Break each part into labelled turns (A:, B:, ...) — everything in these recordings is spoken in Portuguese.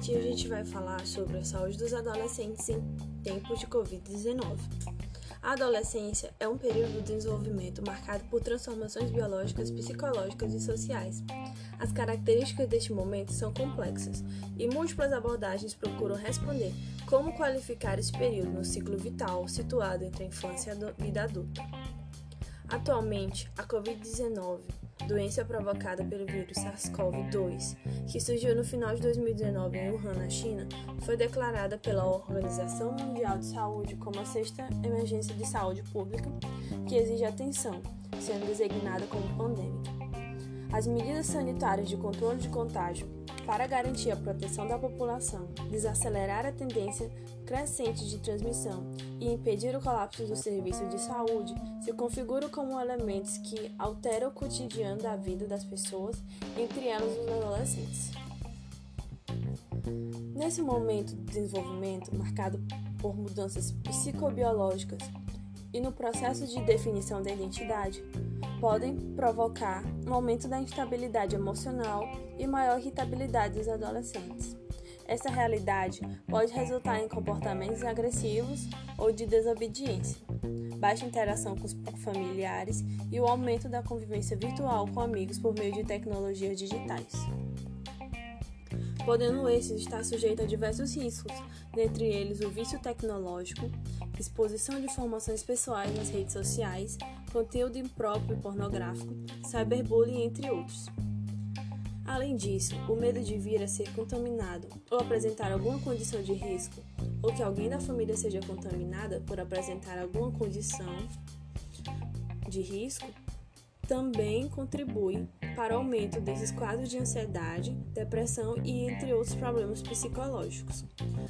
A: Primeiramente, a gente vai falar sobre a saúde dos adolescentes em tempos de Covid-19. A adolescência é um período do desenvolvimento marcado por transformações biológicas, psicológicas e sociais. As características deste momento são complexas e múltiplas abordagens procuram responder como qualificar esse período no ciclo vital situado entre a infância e a vida adulta. Atualmente, a Covid-19 doença provocada pelo vírus SARS-CoV-2, que surgiu no final de 2019 em Wuhan, na China, foi declarada pela Organização Mundial de Saúde como a sexta emergência de saúde pública que exige atenção, sendo designada como pandêmica. As medidas sanitárias de controle de contágio para garantir a proteção da população, desacelerar a tendência crescente de transmissão e impedir o colapso dos serviços de saúde se configuram como elementos que alteram o cotidiano da vida das pessoas, entre elas os adolescentes. Nesse momento de desenvolvimento marcado por mudanças psicobiológicas e no processo de definição da identidade, podem provocar um aumento da instabilidade emocional e maior irritabilidade dos adolescentes. Essa realidade pode resultar em comportamentos agressivos ou de desobediência, baixa interação com os familiares e o aumento da convivência virtual com amigos por meio de tecnologias digitais. Podendo esses estar sujeitos a diversos riscos, dentre eles o vício tecnológico, exposição de informações pessoais nas redes sociais, conteúdo impróprio e pornográfico, cyberbullying, entre outros. Além disso, o medo de vir a ser contaminado ou apresentar alguma condição de risco, ou que alguém da família seja contaminada por apresentar alguma condição de risco, também contribui para aumento desses quadros de ansiedade, depressão e entre outros problemas psicológicos.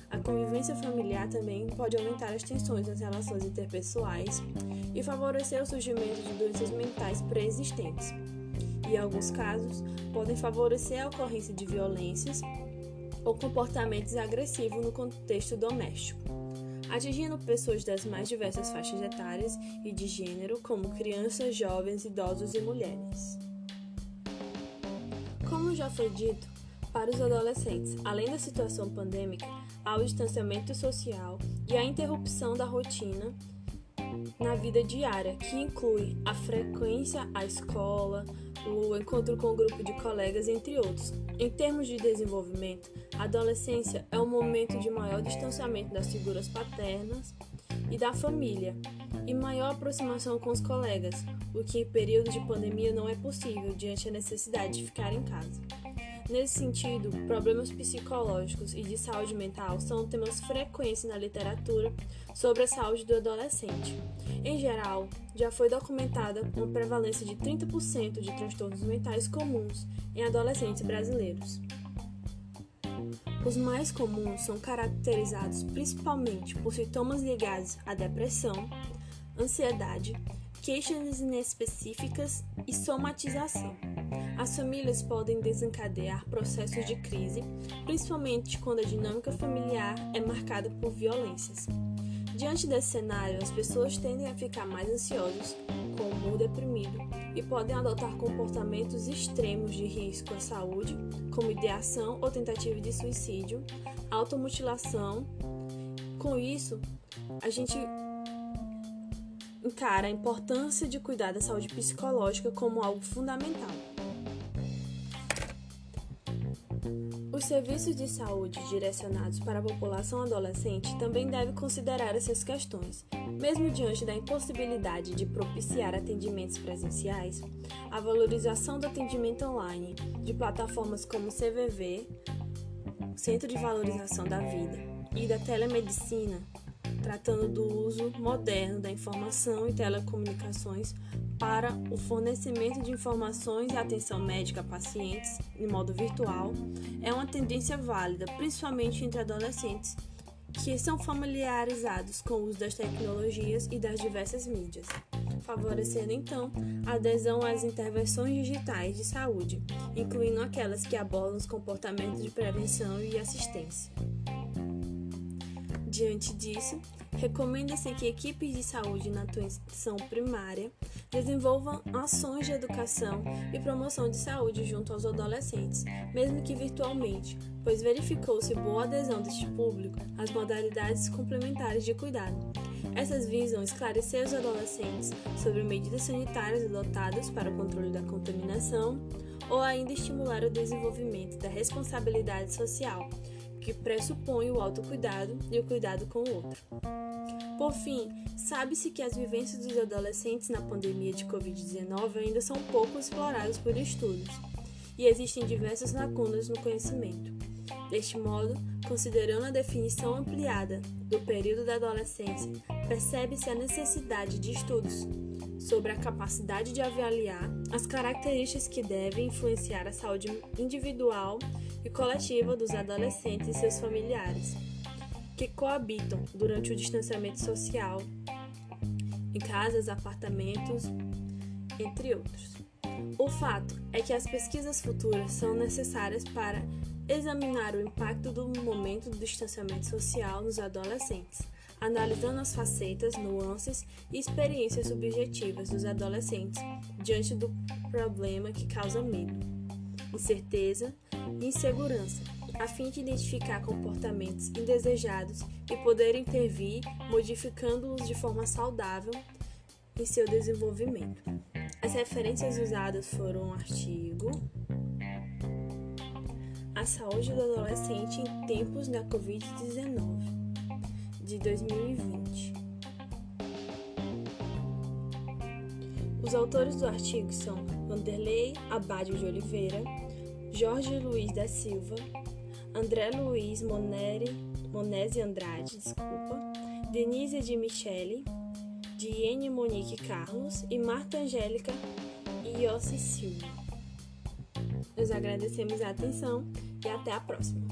A: A convivência familiar também pode aumentar as tensões nas relações interpessoais e favorecer o surgimento de doenças mentais pré-existentes. E, em alguns casos, podem favorecer a ocorrência de violências ou comportamentos agressivos no contexto doméstico, atingindo pessoas das mais diversas faixas etárias e de gênero, como crianças, jovens, idosos e mulheres. Como já foi dito, para os adolescentes, além da situação pandêmica, há o distanciamento social e a interrupção da rotina na vida diária, que inclui a frequência à escola, o encontro com o grupo de colegas, entre outros. Em termos de desenvolvimento, a adolescência é um momento de maior distanciamento das figuras paternas e da família, e maior aproximação com os colegas, o que em período de pandemia não é possível diante da necessidade de ficar em casa. Nesse sentido, problemas psicológicos e de saúde mental são temas frequentes na literatura sobre a saúde do adolescente. Em geral, já foi documentada uma prevalência de 30% de transtornos mentais comuns em adolescentes brasileiros. Os mais comuns são caracterizados principalmente por sintomas ligados à depressão, ansiedade, queixas inespecíficas e somatização. As famílias podem desencadear processos de crise, principalmente quando a dinâmica familiar é marcada por violências. Diante desse cenário, as pessoas tendem a ficar mais ansiosas, com o humor deprimido e podem adotar comportamentos extremos de risco à saúde, como ideação ou tentativa de suicídio, automutilação. Com isso, a gente encara a importância de cuidar da saúde psicológica como algo fundamental. Os serviços de saúde direcionados para a população adolescente também devem considerar essas questões. Mesmo diante da impossibilidade de propiciar atendimentos presenciais, a valorização do atendimento online de plataformas como CVV, Centro de Valorização da Vida, e da telemedicina, tratando do uso moderno da informação e telecomunicações para o fornecimento de informações e atenção médica a pacientes de modo virtual é uma tendência válida, principalmente entre adolescentes que são familiarizados com o uso das tecnologias e das diversas mídias, favorecendo então a adesão às intervenções digitais de saúde, incluindo aquelas que abordam os comportamentos de prevenção e assistência. Diante disso, recomenda-se que equipes de saúde na atenção primária desenvolvam ações de educação e promoção de saúde junto aos adolescentes, mesmo que virtualmente, pois verificou-se boa adesão deste público às modalidades complementares de cuidado. Essas visam esclarecer os adolescentes sobre medidas sanitárias adotadas para o controle da contaminação ou ainda estimular o desenvolvimento da responsabilidade social, que pressupõe o autocuidado e o cuidado com o outro. Por fim, sabe-se que as vivências dos adolescentes na pandemia de Covid-19 ainda são pouco exploradas por estudos, e existem diversas lacunas no conhecimento. Deste modo, considerando a definição ampliada do período da adolescência, percebe-se a necessidade de estudos sobre a capacidade de avaliar as características que devem influenciar a saúde individual e coletiva dos adolescentes e seus familiares, que coabitam durante o distanciamento social em casas, apartamentos, entre outros. O fato é que as pesquisas futuras são necessárias para examinar o impacto do momento do distanciamento social nos adolescentes, analisando as facetas, nuances e experiências subjetivas dos adolescentes diante do problema que causa medo, incerteza e insegurança, a fim de identificar comportamentos indesejados e poder intervir, modificando-os de forma saudável em seu desenvolvimento. As referências usadas foram o artigo A saúde do adolescente em tempos da Covid-19 de 2020. Os autores do artigo são Vanderlei Abádio de Oliveira, Jorge Luiz da Silva, André Luiz Moneri, Monese Andrade, desculpa, Denise de Michele, Diene Monique Carlos e Marta Angélica Iossi Silva. Nós agradecemos a atenção e até a próxima.